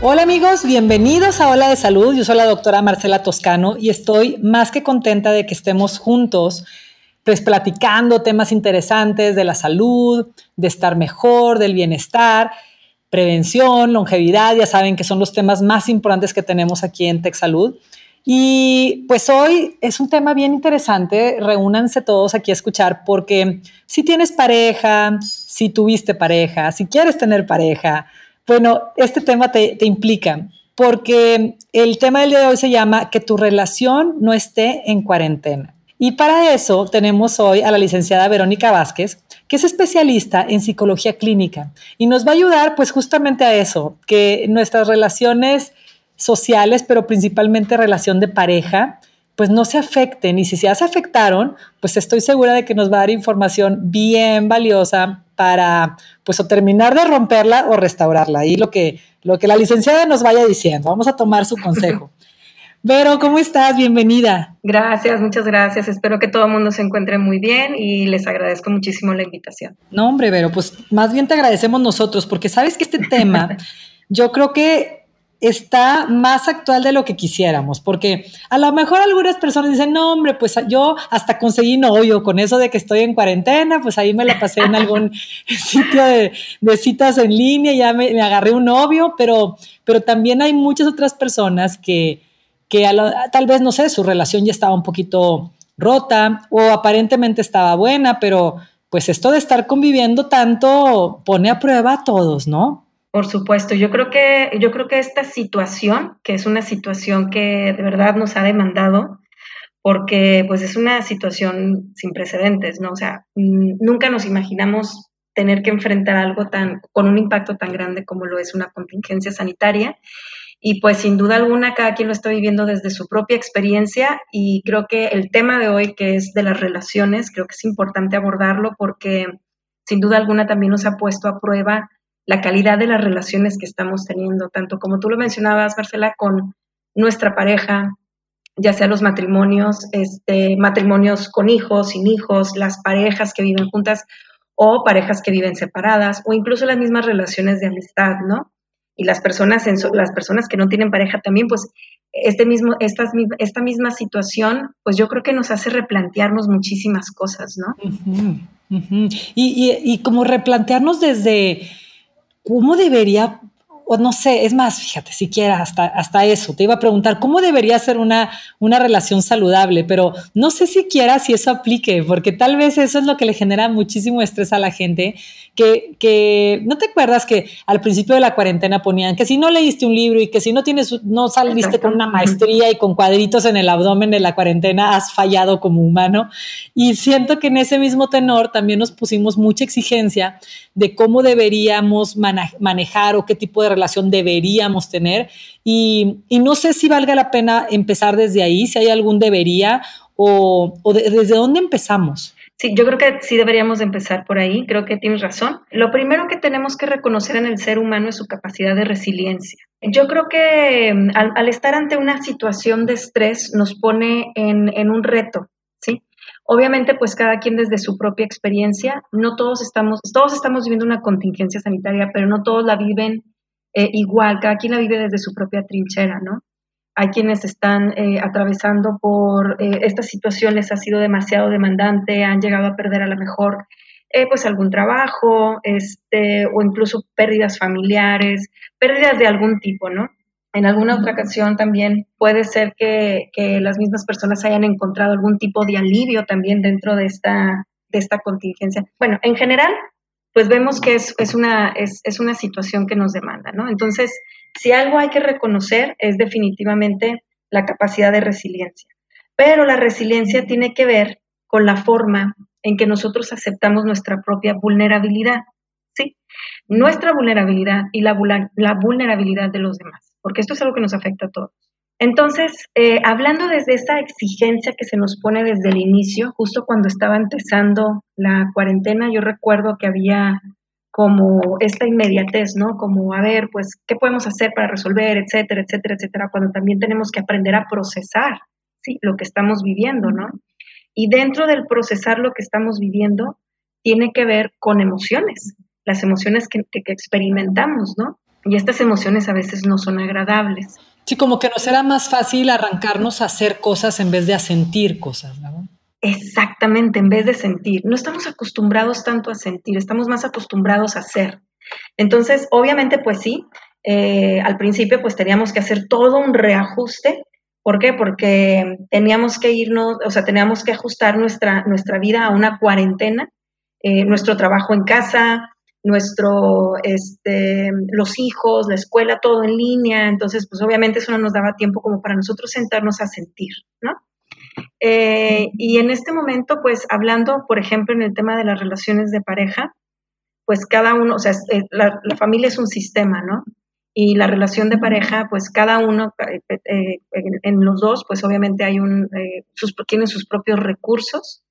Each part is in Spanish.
Hola amigos, bienvenidos a Hola de Salud. Yo soy la doctora Marcela Toscano y estoy más que contenta de que estemos juntos, pues platicando temas interesantes de la salud, de estar mejor, del bienestar, prevención, longevidad, ya saben que son los temas más importantes que tenemos aquí en TechSalud. Y pues hoy es un tema bien interesante, reúnanse todos aquí a escuchar porque si tienes pareja, si tuviste pareja, si quieres tener pareja, bueno, este tema te, implica, porque el tema del día de hoy se llama que tu relación no esté en cuarentena. Y para eso tenemos hoy a la licenciada Verónica Vázquez, que es especialista en psicología clínica y nos va a ayudar pues justamente a eso, que nuestras relaciones sociales, pero principalmente relación de pareja, pues no se afecten y si ya se afectaron, pues estoy segura de que nos va a dar información bien valiosa para pues o terminar de romperla o restaurarla. Y lo que, lo que la licenciada nos vaya diciendo, vamos a tomar su consejo. Vero, ¿cómo estás? Bienvenida. Gracias, muchas gracias. Espero que todo el mundo se encuentre muy bien y les agradezco muchísimo la invitación. No, hombre, Vero, pues más bien te agradecemos nosotros porque sabes que este tema yo creo que está más actual de lo que quisiéramos, porque a lo mejor algunas personas dicen, no, hombre, pues yo hasta conseguí novio con eso de que estoy en cuarentena, pues ahí me la pasé en algún sitio de, citas en línea, ya me, agarré un novio, pero, pero también hay muchas otras personas que, que tal vez, no sé, su relación ya estaba un poquito rota o aparentemente estaba buena, pero pues esto de estar conviviendo tanto pone a prueba a todos, ¿no? Por supuesto, yo creo que yo creo que esta situación, que es una situación que de verdad nos ha demandado, porque pues es una situación sin precedentes, ¿no? O sea, nunca nos imaginamos tener que enfrentar algo tan con un impacto tan grande como lo es una contingencia sanitaria. Y pues sin duda alguna cada quien lo está viviendo desde su propia experiencia y creo que el tema de hoy que es de las relaciones, creo que es importante abordarlo porque sin duda alguna también nos ha puesto a prueba la calidad de las relaciones que estamos teniendo, tanto como tú lo mencionabas, Marcela, con nuestra pareja, ya sea los matrimonios, este, matrimonios con hijos, sin hijos, las parejas que viven juntas o parejas que viven separadas o incluso las mismas relaciones de amistad, ¿no? Y las personas, en, las personas que no tienen pareja también, pues este mismo, esta, esta misma situación, pues yo creo que nos hace replantearnos muchísimas cosas, ¿no? y, y, y como replantearnos desde ¿cómo debería, o no sé, es más, fíjate, siquiera hasta, hasta eso, te iba a preguntar, ¿cómo debería ser una, una relación saludable? Pero no sé siquiera si eso aplique, porque tal vez eso es lo que le genera muchísimo estrés a la gente que, no te acuerdas que al principio de la cuarentena ponían que si no leíste un libro y que si no tienes, no saliste con una maestría y con cuadritos en el abdomen de la cuarentena, has fallado como humano. Y siento que en ese mismo tenor también nos pusimos mucha exigencia de cómo deberíamos manejar o qué tipo de relación deberíamos tener. Y, no sé si valga la pena empezar desde ahí, si hay algún debería o, desde dónde empezamos. Sí, yo creo que sí deberíamos empezar por ahí, creo que tienes razón. Lo primero que tenemos que reconocer en el ser humano es su capacidad de resiliencia. Yo creo que mm, al, estar ante una situación de estrés nos pone en, un reto, ¿sí? Obviamente, pues cada quien desde su propia experiencia, no todos estamos, todos estamos viviendo una contingencia sanitaria, pero no todos la viven eh, igual, cada quien la vive desde su propia trinchera, ¿no? hay quienes están eh, atravesando por eh, estas situaciones, ha sido demasiado demandante, han llegado a perder a lo mejor eh, pues algún trabajo, este, o incluso pérdidas familiares, pérdidas de algún tipo, ¿no? En alguna otra ocasión también puede ser que, las mismas personas hayan encontrado algún tipo de alivio también dentro de esta, de esta contingencia. Bueno, en general, pues vemos que es, una, es, es una situación que nos demanda, ¿no? Entonces, si algo hay que reconocer es definitivamente la capacidad de resiliencia. Pero la resiliencia tiene que ver con la forma en que nosotros aceptamos nuestra propia vulnerabilidad, ¿sí? Nuestra vulnerabilidad y la, la vulnerabilidad de los demás, porque esto es algo que nos afecta a todos. Entonces, eh, hablando desde esa exigencia que se nos pone desde el inicio, justo cuando estaba empezando la cuarentena, yo recuerdo que había como esta inmediatez, ¿no? Como, a ver, pues, ¿qué podemos hacer para resolver, etcétera, etcétera, etcétera, cuando también tenemos que aprender a procesar, ¿sí? Lo que estamos viviendo, ¿no? Y dentro del procesar lo que estamos viviendo, tiene que ver con emociones, las emociones que, que experimentamos, ¿no? Y estas emociones a veces no son agradables. Sí, como que nos era más fácil arrancarnos a hacer cosas en vez de a sentir cosas, ¿no? Exactamente, en vez de sentir. No estamos acostumbrados tanto a sentir, estamos más acostumbrados a ser. Entonces, obviamente, pues sí, eh, al principio pues teníamos que hacer todo un reajuste. ¿Por qué? Porque teníamos que irnos, o sea, teníamos que ajustar nuestra, nuestra vida a una cuarentena, eh, nuestro trabajo en casa, nuestro, este, los hijos, la escuela, todo en línea. Entonces, pues obviamente eso no nos daba tiempo como para nosotros sentarnos a sentir, ¿no? Eh, y en este momento, pues hablando, por ejemplo, en el tema de las relaciones de pareja, pues cada uno, o sea, eh, la, familia es un sistema, ¿no? Y la relación de pareja, pues cada uno, eh, en, los dos, pues obviamente hay un, sus, tienen sus propios recursos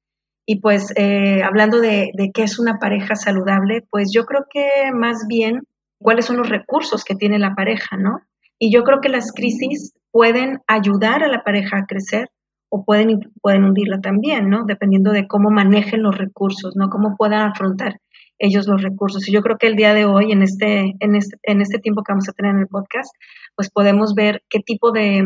y pues eh, hablando de, qué es una pareja saludable, pues yo creo que más bien cuáles son los recursos que tiene la pareja, ¿no? Y yo creo que las crisis pueden ayudar a la pareja a crecer o pueden, pueden hundirla también, ¿no? Dependiendo de cómo manejen los recursos, ¿no? Cómo puedan afrontar ellos los recursos. Y yo creo que el día de hoy, en este, en este, en este tiempo que vamos a tener en el podcast, pues podemos ver qué tipo de,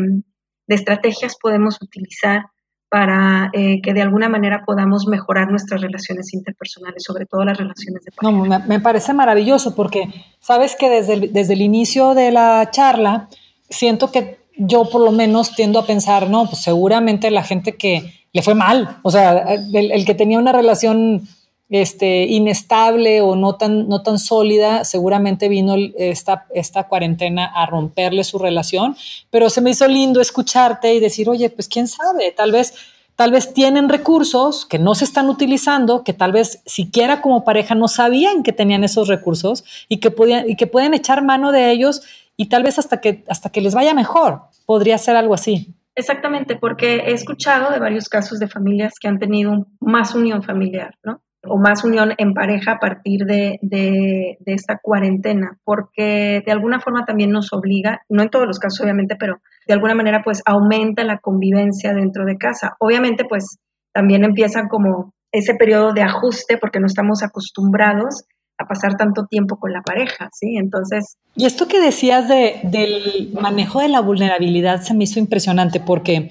de estrategias podemos utilizar para eh, que de alguna manera podamos mejorar nuestras relaciones interpersonales, sobre todo las relaciones de pareja. No, me, parece maravilloso porque sabes que desde el, desde el inicio de la charla siento que yo por lo menos tiendo a pensar, no, pues seguramente la gente que le fue mal, o sea, el, que tenía una relación este, inestable o no tan, no tan sólida, seguramente vino esta, esta cuarentena a romperle su relación, pero se me hizo lindo escucharte y decir, oye, pues quién sabe, tal vez, tal vez tienen recursos que no se están utilizando, que tal vez siquiera como pareja no sabían que tenían esos recursos y que, podían, y que pueden echar mano de ellos y tal vez hasta que, hasta que les vaya mejor. Podría ser algo así. Exactamente, porque he escuchado de varios casos de familias que han tenido más unión familiar, ¿no? O más unión en pareja a partir de, de, esta cuarentena, porque de alguna forma también nos obliga, no en todos los casos obviamente, pero de alguna manera pues aumenta la convivencia dentro de casa. Obviamente pues también empieza como ese periodo de ajuste porque no estamos acostumbrados a pasar tanto tiempo con la pareja, ¿sí? Entonces... Y esto que decías de, del manejo de la vulnerabilidad se me hizo impresionante porque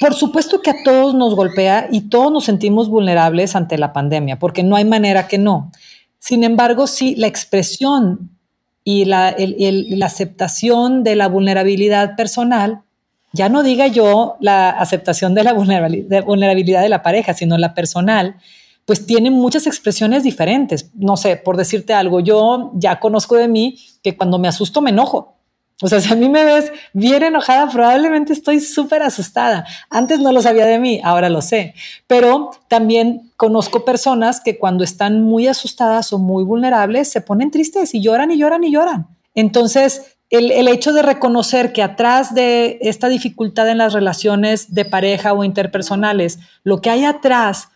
por supuesto que a todos nos golpea y todos nos sentimos vulnerables ante la pandemia, porque no hay manera que no. Sin embargo, sí, la expresión y la, aceptación de la vulnerabilidad personal, ya no diga yo la aceptación de la vulnerabilidad de la pareja, sino la personal, pues tiene muchas expresiones diferentes. No sé, por decirte algo, yo ya conozco de mí que cuando me asusto me enojo o sea, si a mí me ves bien enojada, probablemente estoy súper asustada. Antes no lo sabía de mí, ahora lo sé. Pero también conozco personas que cuando están muy asustadas o muy vulnerables se ponen tristes y lloran y lloran y lloran. Entonces, el, el, hecho de reconocer que atrás de esta dificultad en las relaciones de pareja o interpersonales, lo que hay atrás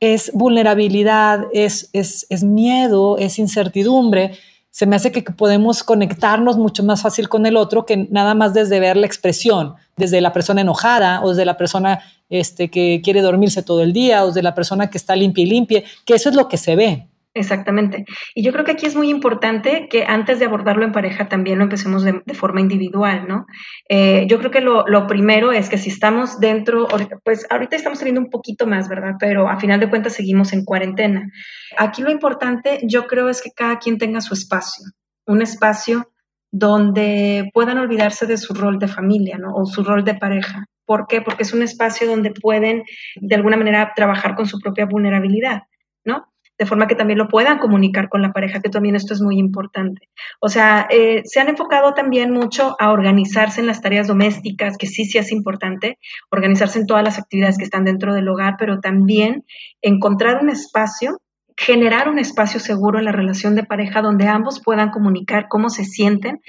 es vulnerabilidad, es, es, es miedo, es incertidumbre, se me hace que podemos conectarnos mucho más fácil con el otro que nada más desde ver la expresión, desde la persona enojada o desde la persona este, que quiere dormirse todo el día o desde la persona que está limpia y limpia, que eso es lo que se ve. Exactamente. Y yo creo que aquí es muy importante que antes de abordarlo en pareja también lo empecemos de, forma individual, ¿no? Eh, yo creo que lo, primero es que si estamos dentro, pues ahorita estamos teniendo un poquito más, ¿verdad? Pero a final de cuentas seguimos en cuarentena. Aquí lo importante yo creo es que cada quien tenga su espacio, un espacio donde puedan olvidarse de su rol de familia, ¿no? O su rol de pareja. ¿Por qué? Porque es un espacio donde pueden de alguna manera trabajar con su propia vulnerabilidad, ¿no? De forma que también lo puedan comunicar con la pareja, que también esto es muy importante. O sea, eh, se han enfocado también mucho a organizarse en las tareas domésticas, que sí, sí es importante, organizarse en todas las actividades que están dentro del hogar, pero también encontrar un espacio generar un espacio seguro en la relación de pareja donde ambos puedan comunicar cómo se sienten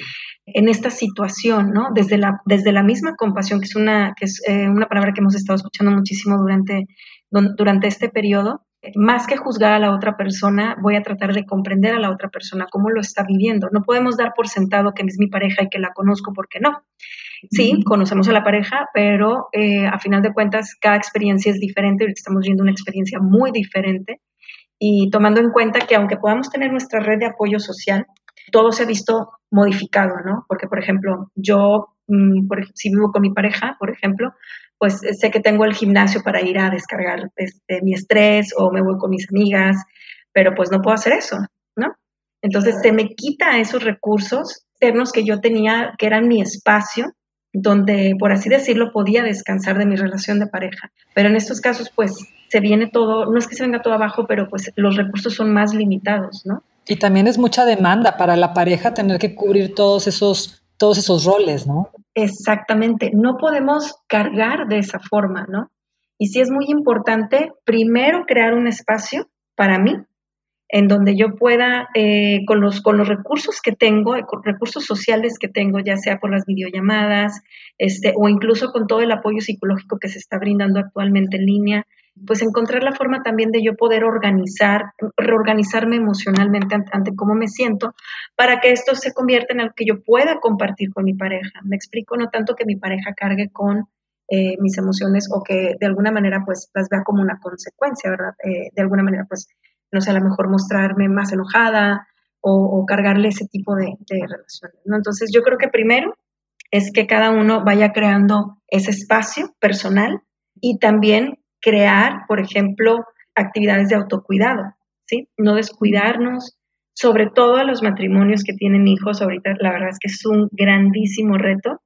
en esta situación, ¿no? Desde la, desde la misma compasión, que es, una, que es eh, una palabra que hemos estado escuchando muchísimo durante, durante este periodo, más que juzgar a la otra persona, voy a tratar de comprender a la otra persona cómo lo está viviendo. No podemos dar por sentado que es mi pareja y que la conozco porque no. Sí, conocemos a la pareja, pero eh, a final de cuentas cada experiencia es diferente. Estamos viendo una experiencia muy diferente y tomando en cuenta que aunque podamos tener nuestra red de apoyo social, todo se ha visto modificado, ¿no? Porque, por ejemplo, yo, mm, si vivo con mi pareja, por ejemplo, pues sé que tengo el gimnasio para ir a descargar este, mi estrés o me voy con mis amigas, pero pues no puedo hacer eso, ¿no? Entonces se me quita esos recursos externos que yo tenía, que eran mi espacio, donde, por así decirlo, podía descansar de mi relación de pareja. Pero en estos casos, pues se viene todo, no es que se venga todo abajo, pero pues los recursos son más limitados, ¿no? Y también es mucha demanda para la pareja tener que cubrir todos esos, todos esos roles, ¿no? Exactamente, no podemos cargar de esa forma, ¿no? Y sí es muy importante primero crear un espacio para mí, en donde yo pueda, eh, con, los, con los recursos que tengo, eh, recursos sociales que tengo, ya sea por las videollamadas, este, o incluso con todo el apoyo psicológico que se está brindando actualmente en línea, pues encontrar la forma también de yo poder organizar, reorganizarme emocionalmente ante, cómo me siento, para que esto se convierta en algo que yo pueda compartir con mi pareja. Me explico, no tanto que mi pareja cargue con eh, mis emociones o que de alguna manera pues las vea como una consecuencia, ¿verdad? Eh, de alguna manera pues, no sé, a lo mejor mostrarme más enojada o, cargarle ese tipo de, de relaciones, ¿no? Entonces yo creo que primero es que cada uno vaya creando ese espacio personal y también crear, por ejemplo, actividades de autocuidado, ¿sí? No descuidarnos, sobre todo a los matrimonios que tienen hijos, ahorita la verdad es que es un grandísimo reto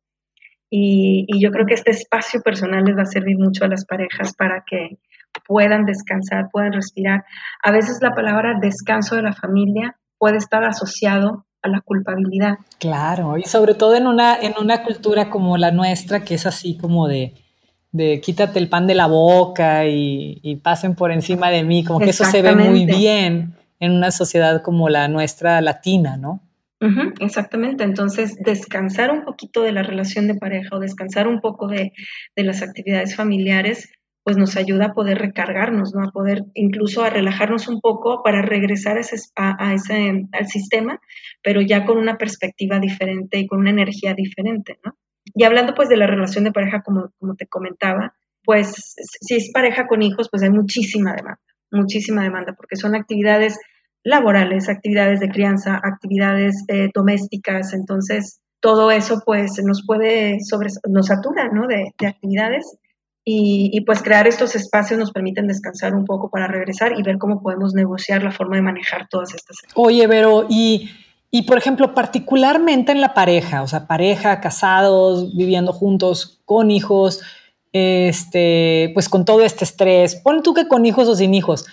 y, yo creo que este espacio personal les va a servir mucho a las parejas para que puedan descansar, puedan respirar. A veces la palabra descanso de la familia puede estar asociado a la culpabilidad. Claro, y sobre todo en una, en una cultura como la nuestra, que es así como de, de quítate el pan de la boca y, pasen por encima de mí, como que eso se ve muy bien en una sociedad como la nuestra latina, ¿no? exactamente, entonces descansar un poquito de la relación de pareja o descansar un poco de, las actividades familiares, pues nos ayuda a poder recargarnos, ¿no? A poder incluso a relajarnos un poco para regresar ese, a ese, al sistema, pero ya con una perspectiva diferente y con una energía diferente, ¿no? Y hablando pues de la relación de pareja, como, como te comentaba, pues si es pareja con hijos, pues hay muchísima demanda, muchísima demanda, porque son actividades laborales, actividades de crianza, actividades eh, domésticas, entonces todo eso pues nos puede sobre, nos satura, ¿no? De, actividades y, y, pues crear estos espacios nos permiten descansar un poco para regresar y ver cómo podemos negociar la forma de manejar todas estas. Oye, Vero, y y por ejemplo, particularmente en la pareja, o sea, pareja, casados, viviendo juntos, con hijos, este, pues con todo este estrés, pon tú que con hijos o sin hijos,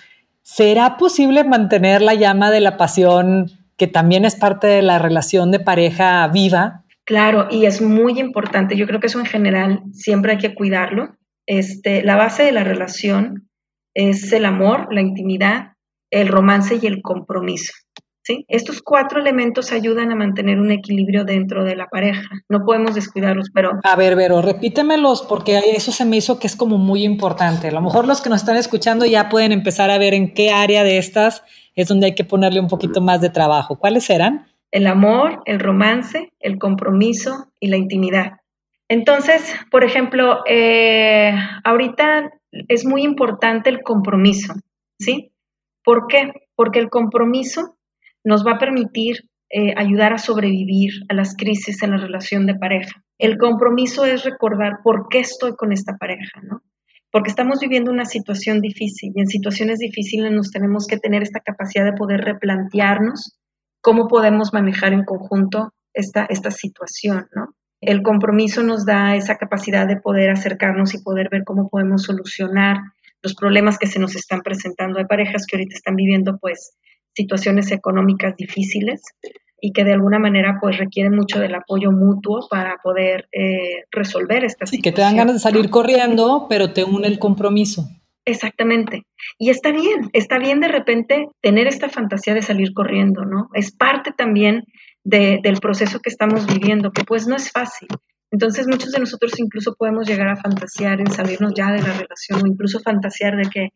¿será posible mantener la llama de la pasión que también es parte de la relación de pareja viva? Claro, y es muy importante. Yo creo que eso en general siempre hay que cuidarlo. Este, la base de la relación es el amor, la intimidad, el romance y el compromiso. Estos cuatro elementos ayudan a mantener un equilibrio dentro de la pareja. No podemos descuidarlos, pero... A ver, Vero, repítemelos porque eso se me hizo que es como muy importante. A lo mejor los que nos están escuchando ya pueden empezar a ver en qué área de estas es donde hay que ponerle un poquito más de trabajo. ¿Cuáles eran? El amor, el romance, el compromiso y la intimidad. Entonces, por ejemplo, eh, ahorita es muy importante el compromiso, ¿sí? ¿Por qué? Porque el compromiso nos va a permitir eh, ayudar a sobrevivir a las crisis en la relación de pareja. El compromiso es recordar por qué estoy con esta pareja, ¿no? Porque estamos viviendo una situación difícil y en situaciones difíciles nos tenemos que tener esta capacidad de poder replantearnos cómo podemos manejar en conjunto esta, esta situación, ¿no? El compromiso nos da esa capacidad de poder acercarnos y poder ver cómo podemos solucionar los problemas que se nos están presentando. Hay parejas que ahorita están viviendo pues situaciones económicas difíciles y que de alguna manera pues requieren mucho del apoyo mutuo para poder eh, resolver estas Sí, que te dan ganas de salir corriendo, pero te une el compromiso. Exactamente. Y está bien, está bien de repente tener esta fantasía de salir corriendo, ¿no? Es parte también del proceso que estamos viviendo, que pues no es fácil. Entonces muchos de nosotros incluso podemos llegar a fantasear en salirnos ya de la relación o incluso fantasear de que,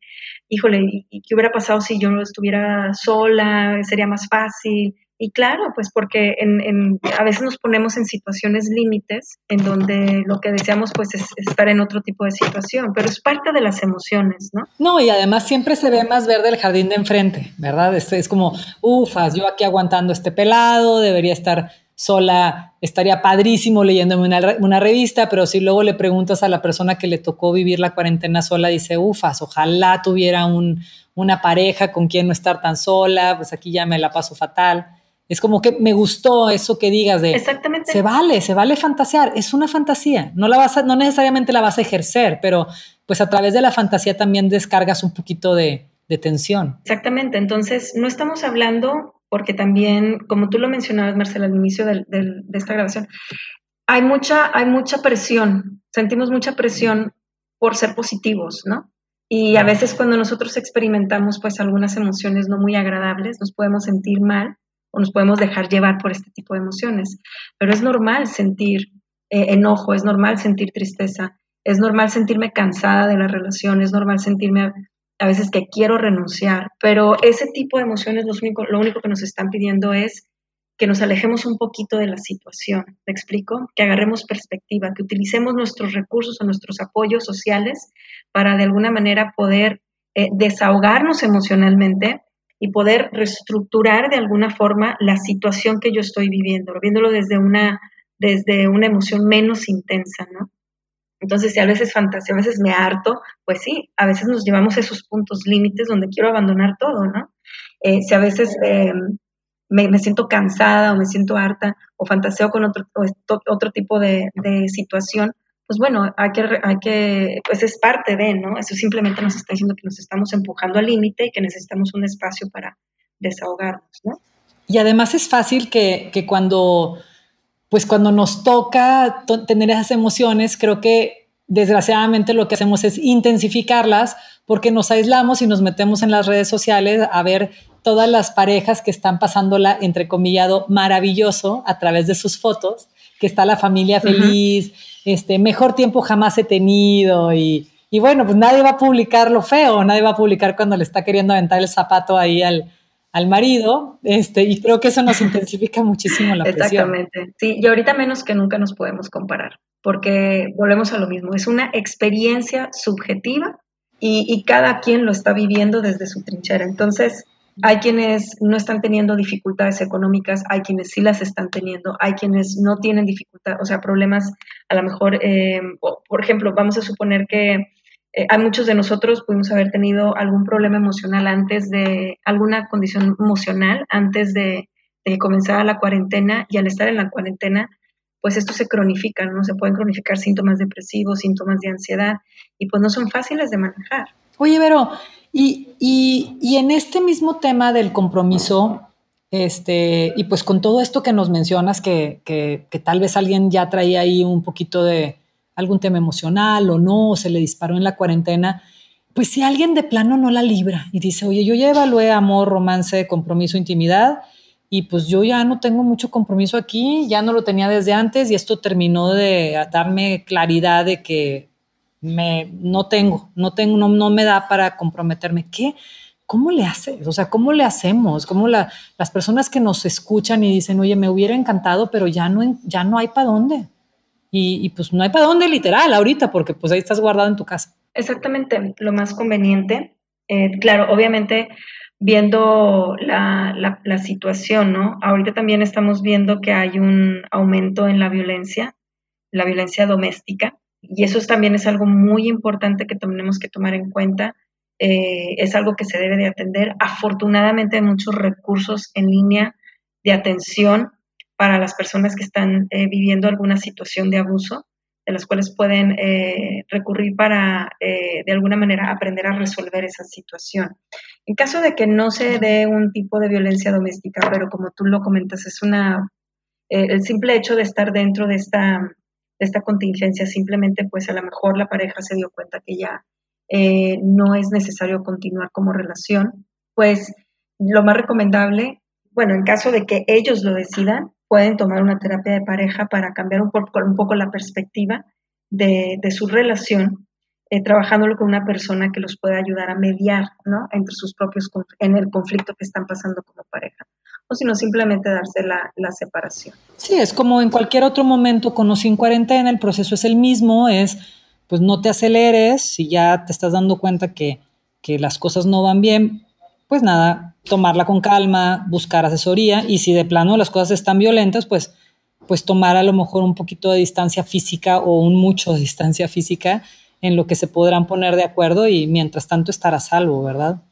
híjole, ¿y qué hubiera pasado si yo estuviera sola? ¿Sería más fácil? Y claro, pues porque en, a veces nos ponemos en situaciones límites en donde lo que deseamos pues es, estar en otro tipo de situación, pero es parte de las emociones, ¿no? No, y además siempre se ve más verde el jardín de enfrente, ¿verdad? Es, es como, ufas, yo aquí aguantando este pelado, debería estar sola, estaría padrísimo leyéndome una, una, revista, pero si luego le preguntas a la persona que le tocó vivir la cuarentena sola, dice, ufas, ojalá tuviera un, una pareja con quien no estar tan sola, pues aquí ya me la paso fatal. Es como que me gustó eso que digas de Exactamente. se vale, se vale fantasear, es una fantasía, no la vas a, no necesariamente la vas a ejercer, pero pues a través de la fantasía también descargas un poquito de, tensión. Exactamente, entonces no estamos hablando, porque también, como tú lo mencionabas, Marcela, al inicio de, esta grabación, hay mucha, hay mucha presión, sentimos mucha presión por ser positivos, ¿no? Y a veces cuando nosotros experimentamos pues algunas emociones no muy agradables, nos podemos sentir mal o nos podemos dejar llevar por este tipo de emociones. Pero es normal sentir eh, enojo, es normal sentir tristeza, es normal sentirme cansada de la relación, es normal sentirme a, veces que quiero renunciar, pero ese tipo de emociones lo único, lo único que nos están pidiendo es que nos alejemos un poquito de la situación, ¿me explico? Que agarremos perspectiva, que utilicemos nuestros recursos o nuestros apoyos sociales para de alguna manera poder eh, desahogarnos emocionalmente y poder reestructurar de alguna forma la situación que yo estoy viviendo, viéndolo desde una, desde una emoción menos intensa, ¿no? Entonces, si a veces fantasía, a veces me harto, pues sí, a veces nos llevamos a esos puntos límites donde quiero abandonar todo, ¿no? Eh, si a veces em, me, siento cansada o me siento harta o fantaseo con otro, otro tipo de, de situación, pues bueno, hay que, hay que, pues es parte de, ¿no? Eso simplemente nos está diciendo que nos estamos empujando al límite y que necesitamos un espacio para desahogarnos, ¿no? Y además es fácil que, que cuando, pues cuando nos toca tener esas emociones, creo que desgraciadamente lo que hacemos es intensificarlas porque nos aislamos y nos metemos en las redes sociales a ver todas las parejas que están pasándola, entrecomillado, maravilloso a través de sus fotos, que está la familia feliz, este, mejor tiempo jamás he tenido y, y, bueno, pues nadie va a publicar lo feo, nadie va a publicar cuando le está queriendo aventar el zapato ahí al, al marido, este, y creo que eso nos intensifica muchísimo la presión. Exactamente, sí, y ahorita menos que nunca nos podemos comparar, porque volvemos a lo mismo, es una experiencia subjetiva y, y cada quien lo está viviendo desde su trinchera, entonces hay quienes no están teniendo dificultades económicas, hay quienes sí las están teniendo, hay quienes no tienen dificultad, o sea, problemas a lo mejor, eh, por ejemplo, vamos a suponer que eh, hay muchos de nosotros pudimos haber tenido algún problema emocional antes de, alguna condición emocional antes de, de comenzar la cuarentena y al estar en la cuarentena, pues esto se cronifica, ¿no? Se pueden cronificar síntomas depresivos, síntomas de ansiedad y pues no son fáciles de manejar. Oye, pero y, en este mismo tema del compromiso, este, y pues con todo esto que nos mencionas, que, que, tal vez alguien ya traía ahí un poquito de algún tema emocional o no, o se le disparó en la cuarentena, pues si alguien de plano no la libra y dice, oye, yo ya evalué amor, romance, compromiso, intimidad, y pues yo ya no tengo mucho compromiso aquí, ya no lo tenía desde antes y esto terminó de darme claridad de que me, no tengo, no tengo, no, no me da para comprometerme. ¿Qué? ¿Cómo le haces? O sea, ¿cómo le hacemos? ¿Cómo la, las personas que nos escuchan y dicen, oye, me hubiera encantado, pero ya no, ya no hay para dónde? Y, pues no hay para dónde literal ahorita, porque pues ahí estás guardado en tu casa. Exactamente, lo más conveniente. Eh, claro, obviamente viendo la, la, la, situación, ¿no? Ahorita también estamos viendo que hay un aumento en la violencia, la violencia doméstica y eso también es algo muy importante que tenemos que tomar en cuenta. Eh, es algo que se debe de atender. Afortunadamente hay muchos recursos en línea de atención para las personas que están eh, viviendo alguna situación de abuso, de las cuales pueden eh, recurrir para, de alguna manera, aprender a resolver esa situación. En caso de que no se dé un tipo de violencia doméstica, pero como tú lo comentas, es una, el simple hecho de estar dentro de esta esta contingencia, simplemente pues a lo mejor la pareja se dio cuenta que ya eh, no es necesario continuar como relación, pues lo más recomendable, bueno, en caso de que ellos lo decidan, pueden tomar una terapia de pareja para cambiar un poco, la perspectiva de, su relación, eh, trabajándolo con una persona que los pueda ayudar a mediar. Entre sus propios, en el conflicto que están pasando como pareja. O si no, simplemente darse la, separación. Sí, es como en cualquier otro momento, con o sin cuarentena, el proceso es el mismo, es, pues no te aceleres, si ya te estás dando cuenta que las cosas no van bien, pues nada, tomarla con calma, buscar asesoría y si de plano las cosas están violentas, pues, pues tomar a lo mejor un poquito de distancia física o un mucho de distancia física en lo que se podrán poner de acuerdo y mientras tanto estar a salvo, ¿verdad?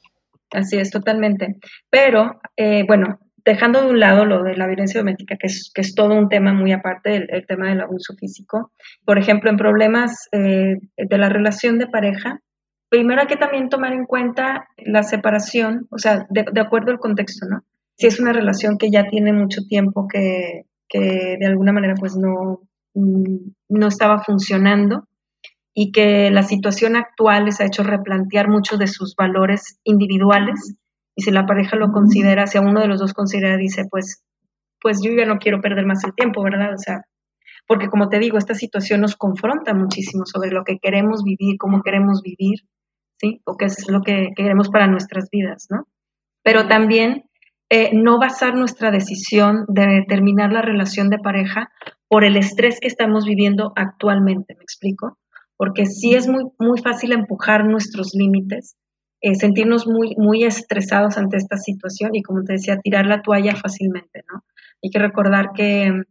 Así es, totalmente. Pero, eh, bueno, dejando de un lado lo de la violencia doméstica, que es, que es todo un tema muy aparte del tema del abuso físico, por ejemplo, en problemas eh, de la relación de pareja, primero hay que también tomar en cuenta la separación, o sea, de, acuerdo al contexto, ¿no? Si es una relación que ya tiene mucho tiempo que, que de alguna manera pues no, mm, no estaba funcionando y que la situación actual les ha hecho replantear muchos de sus valores individuales y si la pareja lo considera, si a uno de los dos considera, dice, pues, pues yo ya no quiero perder más el tiempo, ¿verdad? O sea, porque como te digo, esta situación nos confronta muchísimo sobre lo que queremos vivir, cómo queremos vivir, ¿sí? O qué es lo que queremos para nuestras vidas, ¿no? Pero también eh, no basar nuestra decisión de terminar la relación de pareja por el estrés que estamos viviendo actualmente, ¿me explico? Porque sí es muy, muy fácil empujar nuestros límites, eh, sentirnos muy, muy estresados ante esta situación y, como te decía, tirar la toalla fácilmente, ¿no? Hay que recordar que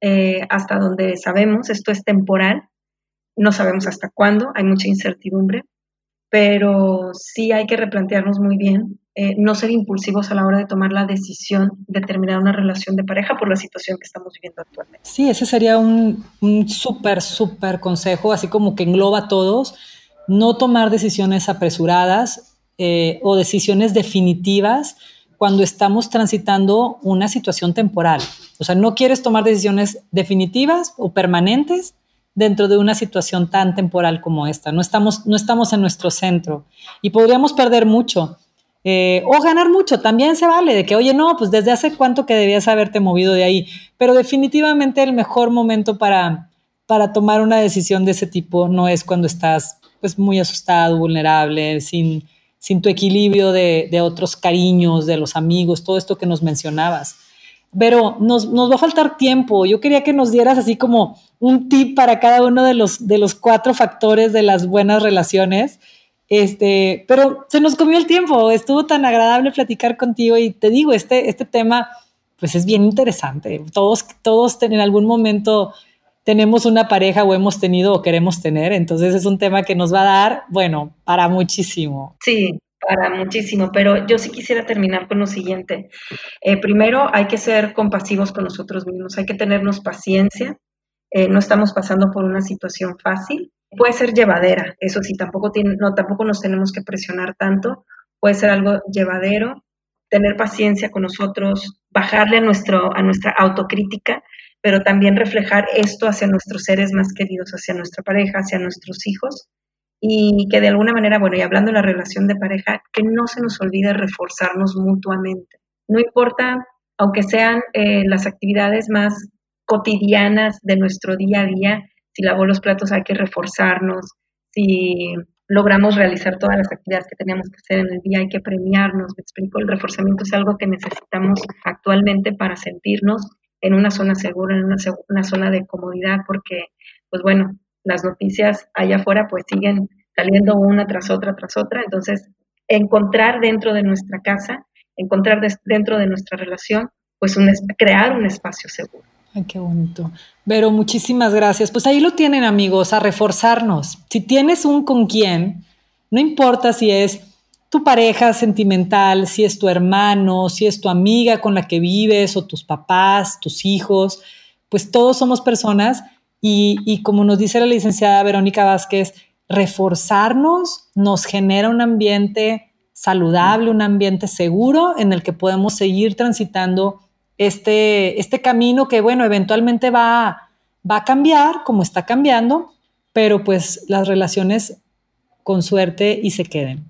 eh, hasta donde sabemos, esto es temporal, no sabemos hasta cuándo, hay mucha incertidumbre, pero sí hay que replantearnos muy bien, eh, no ser impulsivos a la hora de tomar la decisión de terminar una relación de pareja por la situación que estamos viviendo actualmente. Sí, ese sería un, un súper, súper consejo, así como que engloba a todos, no tomar decisiones apresuradas eh, o decisiones definitivas cuando estamos transitando una situación temporal. O sea, no quieres tomar decisiones definitivas o permanentes dentro de una situación tan temporal como esta. No estamos, no estamos en nuestro centro y podríamos perder mucho. Eh, o ganar mucho, también se vale, de que, oye, no, pues desde hace cuánto que debías haberte movido de ahí, pero definitivamente el mejor momento para, para tomar una decisión de ese tipo no es cuando estás pues muy asustado, vulnerable, sin, sin tu equilibrio de, de, otros cariños, de los amigos, todo esto que nos mencionabas. Pero nos, nos, va a faltar tiempo. Yo quería que nos dieras así como un tip para cada uno de los, de los cuatro factores de las buenas relaciones. Este, pero se nos comió el tiempo, estuvo tan agradable platicar contigo y te digo, este, este tema pues es bien interesante. Todos, todos en algún momento tenemos una pareja o hemos tenido o queremos tener, entonces es un tema que nos va a dar, bueno, para muchísimo. Sí, para muchísimo, pero yo sí quisiera terminar con lo siguiente. Eh, primero, hay que ser compasivos con nosotros mismos, hay que tenernos paciencia, eh, no estamos pasando por una situación fácil, puede ser llevadera, eso sí, tampoco, tiene, no, tampoco nos tenemos que presionar tanto, puede ser algo llevadero, tener paciencia con nosotros, bajarle a, nuestro, a nuestra autocrítica, pero también reflejar esto hacia nuestros seres más queridos, hacia nuestra pareja, hacia nuestros hijos, y que de alguna manera, bueno, y hablando de la relación de pareja, que no se nos olvide reforzarnos mutuamente. No importa, aunque sean eh, las actividades más cotidianas de nuestro día a día, si lavo los platos hay que reforzarnos, si logramos realizar todas las actividades que teníamos que hacer en el día, hay que premiarnos, me explico, el reforzamiento es algo que necesitamos actualmente para sentirnos en una zona segura, en una, una zona de comodidad, porque, pues bueno, las noticias allá afuera pues siguen saliendo una tras otra, tras otra, entonces encontrar dentro de nuestra casa, encontrar dentro de nuestra relación, pues un, crear un espacio seguro. Ay, qué bonito. Vero, muchísimas gracias. Pues ahí lo tienen amigos, a reforzarnos. Si tienes un con quién, no importa si es tu pareja sentimental, si es tu hermano, si es tu amiga con la que vives o tus papás, tus hijos, pues todos somos personas y, como nos dice la licenciada Verónica Vázquez, reforzarnos nos genera un ambiente saludable, un ambiente seguro en el que podemos seguir transitando este, este camino que, bueno, eventualmente va, va a cambiar como está cambiando, pero pues las relaciones con suerte y se queden.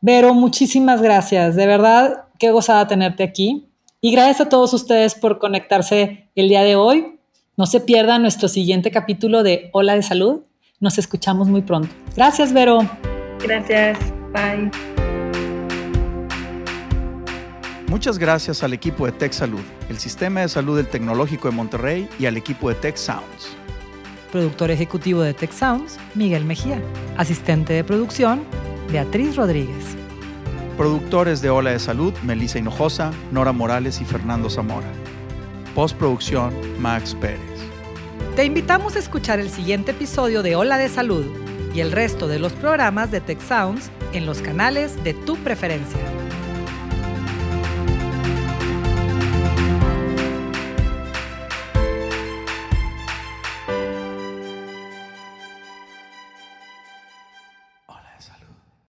Vero, muchísimas gracias. De verdad, qué gozada tenerte aquí. Y gracias a todos ustedes por conectarse el día de hoy. No se pierdan nuestro siguiente capítulo de Hola de Salud. Nos escuchamos muy pronto. Gracias, Vero. Gracias. Bye. Muchas gracias al equipo de Tech Salud, el sistema de salud del Tecnológico de Monterrey y al equipo de Tech Sounds. Productor ejecutivo de Tech Sounds, Miguel Mejía. Asistente de producción, Beatriz Rodríguez. Productores de Ola de Salud, Melissa Hinojosa, Nora Morales y Fernando Zamora. Postproducción, Max Pérez. Te invitamos a escuchar el siguiente episodio de Ola de Salud y el resto de los programas de Tech Sounds en los canales de tu preferencia.